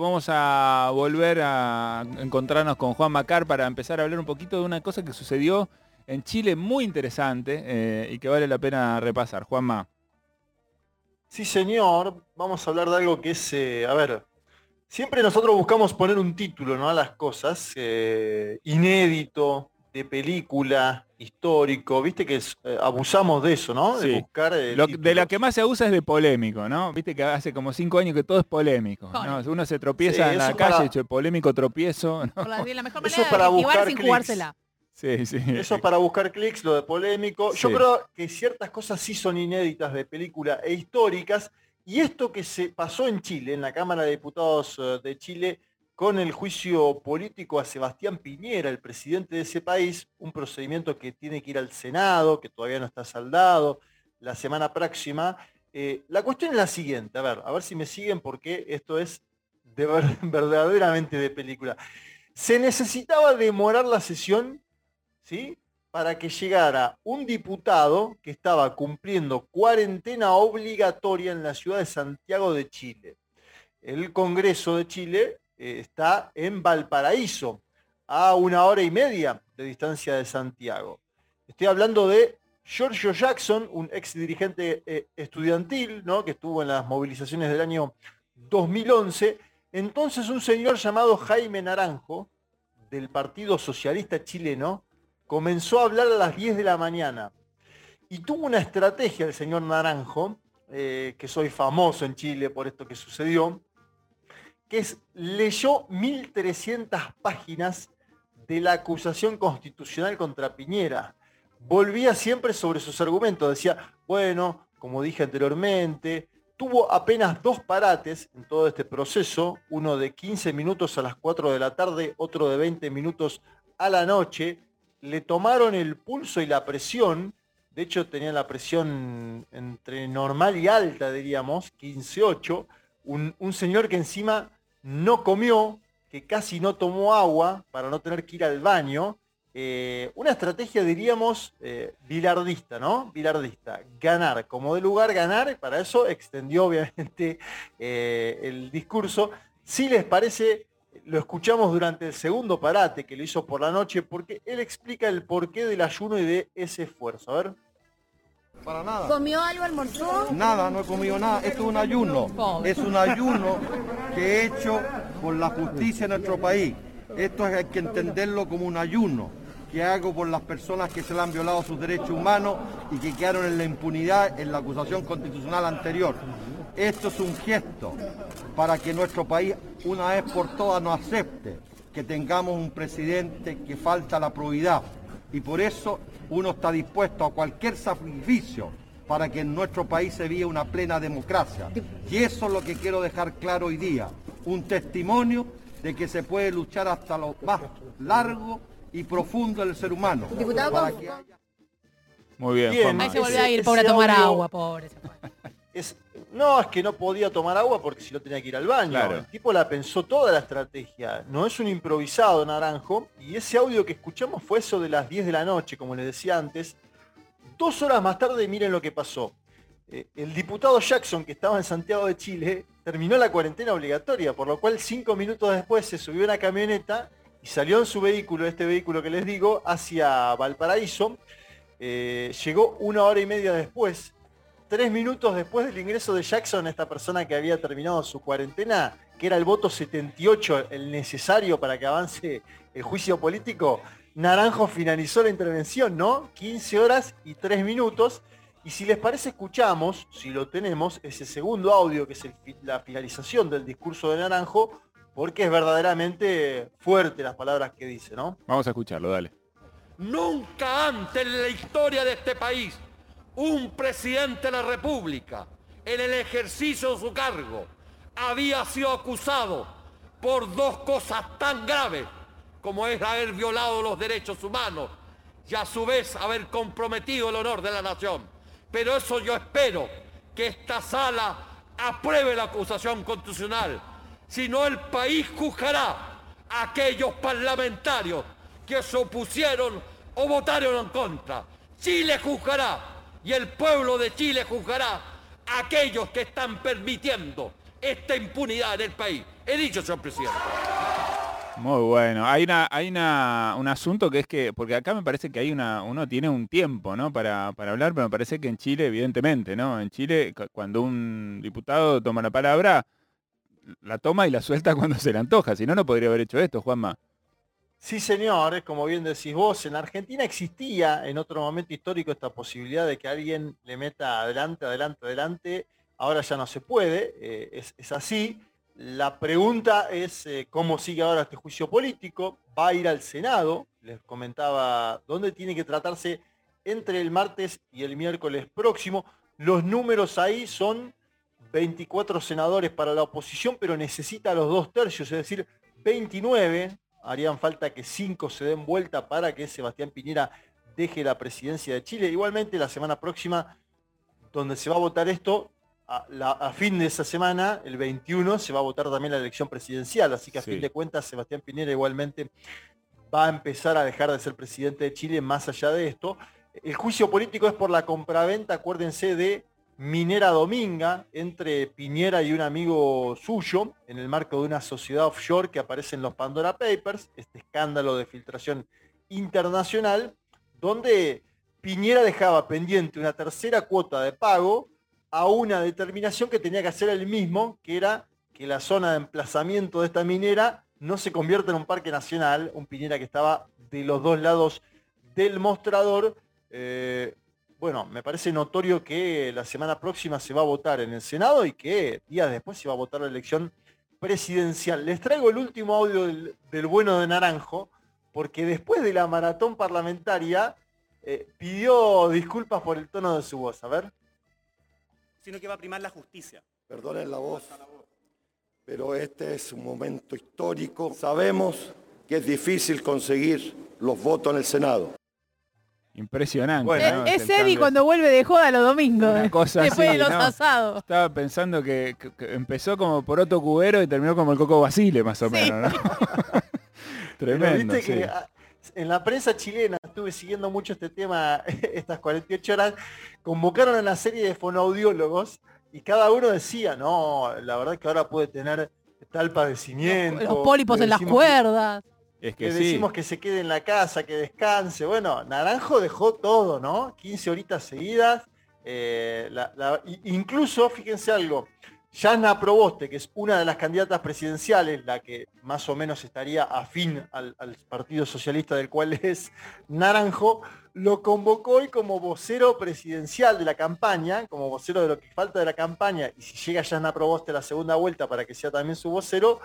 Vamos a volver a encontrarnos con Juan Macar para empezar a hablar un poquito de una cosa que sucedió en Chile muy interesante eh, y que vale la pena repasar. Juanma. Sí, señor. Vamos a hablar de algo que es, eh, a ver, siempre nosotros buscamos poner un título ¿no? a las cosas, eh, inédito, de película, histórico, viste que eh, abusamos de eso, ¿no? De buscar de la que más se abusa es de polémico, ¿no? Viste que hace como cinco años que todo es polémico. ¿no? Uno se tropieza en la calle, hecho polémico tropiezo. La, mejor manera es para buscar sin jugársela. Sí, sí. Eso es para buscar clics, lo de polémico. Yo creo que ciertas cosas sí son inéditas de película e históricas. Y esto que se pasó en Chile, en la Cámara de Diputados eh, de Chile, con el juicio político a Sebastián Piñera, el presidente de ese país, un procedimiento que tiene que ir al Senado, que todavía no está saldado, la semana próxima. Eh, la cuestión es la siguiente, a ver, a ver si me siguen porque esto es de verdaderamente de película. Se necesitaba demorar la sesión, ¿sí? Para que llegara un diputado que estaba cumpliendo cuarentena obligatoria en la ciudad de Santiago de Chile. El Congreso de Chile eh, está en Valparaíso, a una hora y media de distancia de Santiago. Estoy hablando de Giorgio Jackson, un ex dirigente eh, estudiantil, ¿no? que estuvo en las movilizaciones del año 2011. Entonces un señor llamado Jaime Naranjo, del Partido Socialista Chileno, comenzó a hablar a las 10 de la mañana. Y tuvo una estrategia el señor Naranjo, eh, que soy famoso en Chile por esto que sucedió, que leyó 1.300 páginas de la acusación constitucional contra Piñera. Volvía siempre sobre sus argumentos. Decía, bueno, como dije anteriormente, tuvo apenas dos parates en todo este proceso, uno de 15 minutos a las 4 de la tarde, otro de 20 minutos a la noche. Le tomaron el pulso y la presión, de hecho tenía la presión entre normal y alta, diríamos, 15-8, un, un señor que encima no comió, que casi no tomó agua para no tener que ir al baño. Eh, una estrategia, diríamos, eh, bilardista, ¿no? Bilardista. Ganar, como de lugar ganar, para eso extendió obviamente eh, el discurso. Si les parece, lo escuchamos durante el segundo parate que lo hizo por la noche, porque él explica el porqué del ayuno y de ese esfuerzo. A ver. Para nada. ¿Comió algo, almorzó? Nada, no he comido nada. Esto es un ayuno. Es un ayuno que he hecho por la justicia en nuestro país. Esto hay que entenderlo como un ayuno que hago por las personas que se le han violado sus derechos humanos y que quedaron en la impunidad en la acusación constitucional anterior. Esto es un gesto para que nuestro país una vez por todas nos acepte que tengamos un presidente que falta la probidad, y por eso uno está dispuesto a cualquier sacrificio para que en nuestro país se viva una plena democracia. Y eso es lo que quiero dejar claro hoy día, un testimonio de que se puede luchar hasta lo más largo y profundo del ser humano. Diputado, Muy bien. Ahí se volvió a ir, pobre, a tomar agua, pobre. No, es que no podía tomar agua porque si no tenía que ir al baño. El tipo la pensó toda la estrategia. No es un improvisado naranjo. Y ese audio que escuchamos fue eso de las 10 de la noche, como les decía antes. Dos horas más tarde, miren lo que pasó. Eh, el diputado Jackson, que estaba en Santiago de Chile, terminó la cuarentena obligatoria, por lo cual cinco minutos después se subió a una camioneta y salió en su vehículo, este vehículo que les digo, hacia Valparaíso. Eh, llegó una hora y media después tres minutos después del ingreso de Jackson, esta persona que había terminado su cuarentena, que era el voto 78, el necesario para que avance el juicio político, Naranjo finalizó la intervención, ¿no? 15 horas y 3 minutos. Y si les parece, escuchamos, si lo tenemos, ese segundo audio, que es la finalización del discurso de Naranjo, porque es verdaderamente fuerte las palabras que dice, ¿no? Vamos a escucharlo, dale. Nunca antes en la historia de este país un presidente de la República, en el ejercicio de su cargo, había sido acusado por dos cosas tan graves como es haber violado los derechos humanos y a su vez haber comprometido el honor de la nación. Pero eso yo espero que esta sala apruebe la acusación constitucional. Si no, el país juzgará a aquellos parlamentarios que se opusieron o votaron en contra. Chile juzgará y el pueblo de Chile juzgará a aquellos que están permitiendo esta impunidad en el país. He dicho, señor presidente. Muy bueno. Hay una, hay una, un asunto que es que, porque acá me parece que hay una, uno tiene un tiempo, ¿no? Para, para hablar, pero me parece que en Chile, evidentemente, ¿no? En Chile, cuando un diputado toma la palabra, la toma y la suelta cuando se le antoja. Si no, no podría haber hecho esto, Juanma. Sí, señor, como bien decís vos, en Argentina existía en otro momento histórico esta posibilidad de que alguien le meta adelante, adelante, adelante. Ahora ya no se puede, eh, es, así. La pregunta es eh, cómo sigue ahora este juicio político. Va a ir al Senado, les comentaba dónde tiene que tratarse entre el martes y el miércoles próximo. Los números ahí son 24 senadores para la oposición, pero necesita los dos tercios, es decir, 29 harían falta que cinco se den vuelta para que Sebastián Piñera deje la presidencia de Chile. Igualmente la semana próxima, donde se va a votar esto, a, fin de esa semana, el 21, se va a votar también la elección presidencial. Así que a fin de cuentas, Sebastián Piñera igualmente va a empezar a dejar de ser presidente de Chile más allá de esto. El juicio político es por la compraventa, acuérdense, de Minera Dominga entre Piñera y un amigo suyo en el marco de una sociedad offshore que aparece en los Pandora Papers, este escándalo de filtración internacional, donde Piñera dejaba pendiente una tercera cuota de pago a una determinación que tenía que hacer él mismo, que era que la zona de emplazamiento de esta minera no se convierta en un parque nacional, un Piñera que estaba de los dos lados del mostrador. Eh, bueno, me parece notorio que la semana próxima se va a votar en el Senado y que días después se va a votar la elección presidencial. Les traigo el último audio del, bueno de Naranjo, porque después de la maratón parlamentaria eh, pidió disculpas por el tono de su voz. A ver. Sino que va a primar la justicia. Perdonen la voz, pero este es un momento histórico. Sabemos que es difícil conseguir los votos en el Senado. Impresionante. Es, Eddie cuando vuelve de joda los domingos. después de los asados. Estaba pensando que, empezó como por Otto Cubero y terminó como el Coco Basile, más o menos, ¿no? Tremendo. Ah, en la prensa chilena, estuve siguiendo mucho este tema estas 48 horas, convocaron a una serie de fonoaudiólogos y cada uno decía, no, la verdad que ahora puede tener tal padecimiento. Los, pólipos en las cuerdas. Es que, decimos que se quede en la casa, que descanse. Bueno, Naranjo dejó todo, ¿no? 15 horitas seguidas. Eh, incluso, fíjense algo, Yana Proboste, que es una de las candidatas presidenciales, la que más o menos estaría afín al, Partido Socialista del cual es Naranjo, lo convocó hoy como vocero presidencial de la campaña, como vocero de lo que falta de la campaña, y si llega Yana Proboste a la segunda vuelta para que sea también su vocero,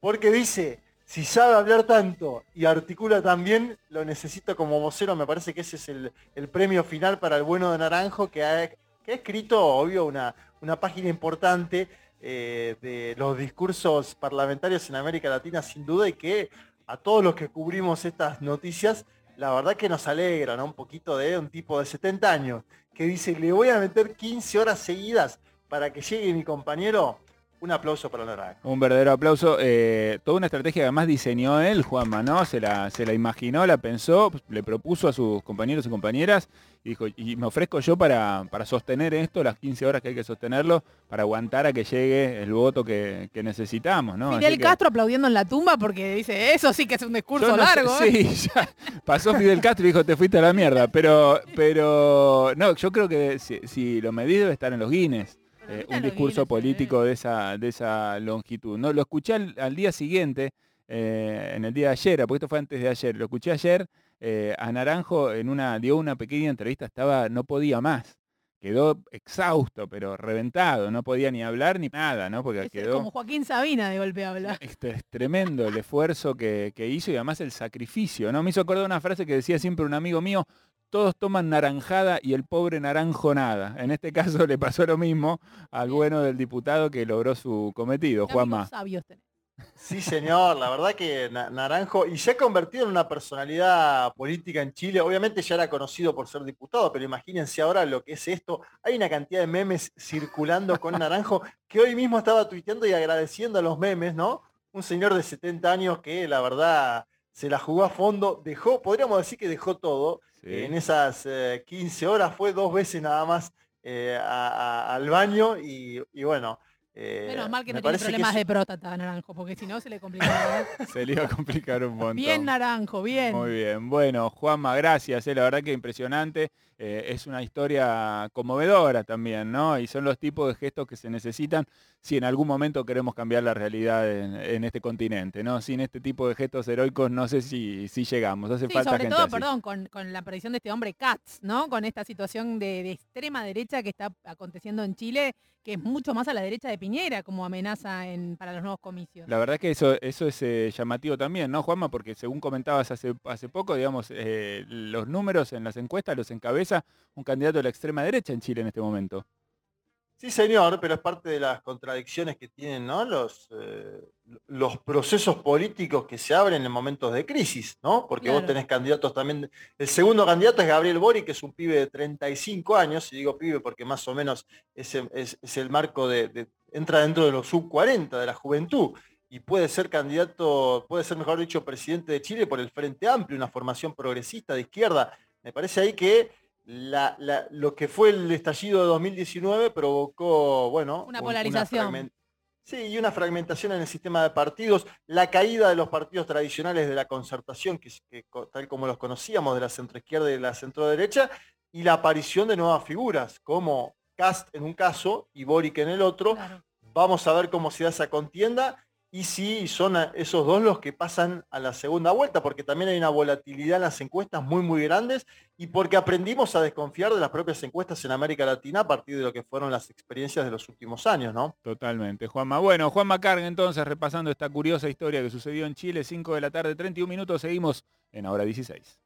porque dice, si sabe hablar tanto y articula tan bien, lo necesito como vocero. Me parece que ese es el, premio final para el bueno de Naranjo, que ha, escrito, obvio, una, una página importante eh, de los discursos parlamentarios en América Latina, sin duda, y que a todos los que cubrimos estas noticias, la verdad que nos alegra. Un poquito de un tipo de 70 años, que dice, le voy a meter 15 horas seguidas para que llegue mi compañero un aplauso para Naranjo. Un verdadero aplauso. Eh, toda una estrategia que además diseñó él, Juanma, ¿no? Se la, se la imaginó, la pensó, le propuso a sus compañeros y compañeras y dijo, y me ofrezco yo para, para sostener esto, las 15 horas que hay que sostenerlo, para aguantar a que llegue el voto que, necesitamos, ¿no? Fidel Castro aplaudiendo en la tumba porque dice, eso sí que es un discurso largo. ¿eh?". sí, ya pasó Fidel Castro y dijo, te fuiste a la mierda. Pero, pero no, yo creo que si, si lo medí debe estar en los Guinness. Eh, un discurso político de esa, de esa longitud. No, lo escuché al, día siguiente, eh, en el día de ayer, porque esto fue antes de ayer, lo escuché ayer, eh, a Naranjo en una, dio una pequeña entrevista, estaba, no podía más. Quedó exhausto, pero reventado, no podía ni hablar ni nada, ¿no? Porque quedó. Como Joaquín Sabina de golpe habla. Este, es tremendo el esfuerzo que, que, hizo y además el sacrificio, ¿no? Me hizo acordar una frase que decía siempre un amigo mío, todos toman naranjada y el pobre naranjo nada. En este caso le pasó lo mismo al bueno del diputado que logró su cometido, Juanma. Sí, señor, la verdad que Naranjo, y se ha convertido en una personalidad política en Chile, obviamente ya era conocido por ser diputado, pero imagínense ahora lo que es esto. Hay una cantidad de memes circulando con Naranjo que hoy mismo estaba tuiteando y agradeciendo a los memes, ¿no? Un señor de 70 años que la verdad se la jugó a fondo, dejó, podríamos decir que dejó todo, en esas 15 eh, horas fue dos veces nada más eh, al baño y, bueno, Eh, Menos mal que no tiene problemas de próstata, Naranjo, porque si no se le complicaría. ¿eh? se le iba a complicar un montón. Bien, Naranjo, bien. Muy bien. Bueno, Juanma, gracias. Eh, la verdad que impresionante. es una historia conmovedora también, ¿no? Y son los tipos de gestos que se necesitan si en algún momento queremos cambiar la realidad en, este continente, ¿no? Sin este tipo de gestos heroicos no sé si, si llegamos. Hace falta sobre gente todo, perdón, con, la aparición de este hombre Katz, ¿no? Con esta situación de, de extrema derecha que está aconteciendo en Chile, que es mucho más a la derecha de Piñera como amenaza para los nuevos comicios. La verdad que eso, eso es eh, llamativo también, ¿no, Juanma? Porque según comentabas hace, hace poco, digamos, eh, los números en las encuestas los encabeza un candidato de la extrema derecha en Chile en este momento. Sí, señor, pero es parte de las contradicciones que tienen los, eh, los procesos políticos que se abren en momentos de crisis, ¿no? Porque vos tenés candidatos también. El segundo candidato es Gabriel Bori, que es un pibe de 35 años, y digo pibe porque más o menos es, el marco de, entra dentro de los sub 40 de la juventud y puede ser candidato, puede ser, mejor dicho, presidente de Chile por el Frente Amplio, una formación progresista de izquierda. Me parece ahí que lo que fue el estallido de 2019 provocó, bueno, una polarización. sí, y una fragmentación en el sistema de partidos, la caída de los partidos tradicionales de la concertación, que, tal como los conocíamos, de la centroizquierda y de la centroderecha, y la aparición de nuevas figuras, como Cast en un caso y Boric en el otro. Vamos a ver cómo se da esa contienda y si son esos dos los que pasan a la segunda vuelta, porque también hay una volatilidad en las encuestas muy, muy grandes y porque aprendimos a desconfiar de las propias encuestas en América Latina a partir de lo que fueron las experiencias de los últimos años, ¿no? Totalmente, Juanma. Bueno, Juanma Carga, entonces, repasando esta curiosa historia que sucedió en Chile, 5 de la tarde, 31 minutos, seguimos en Hora 16.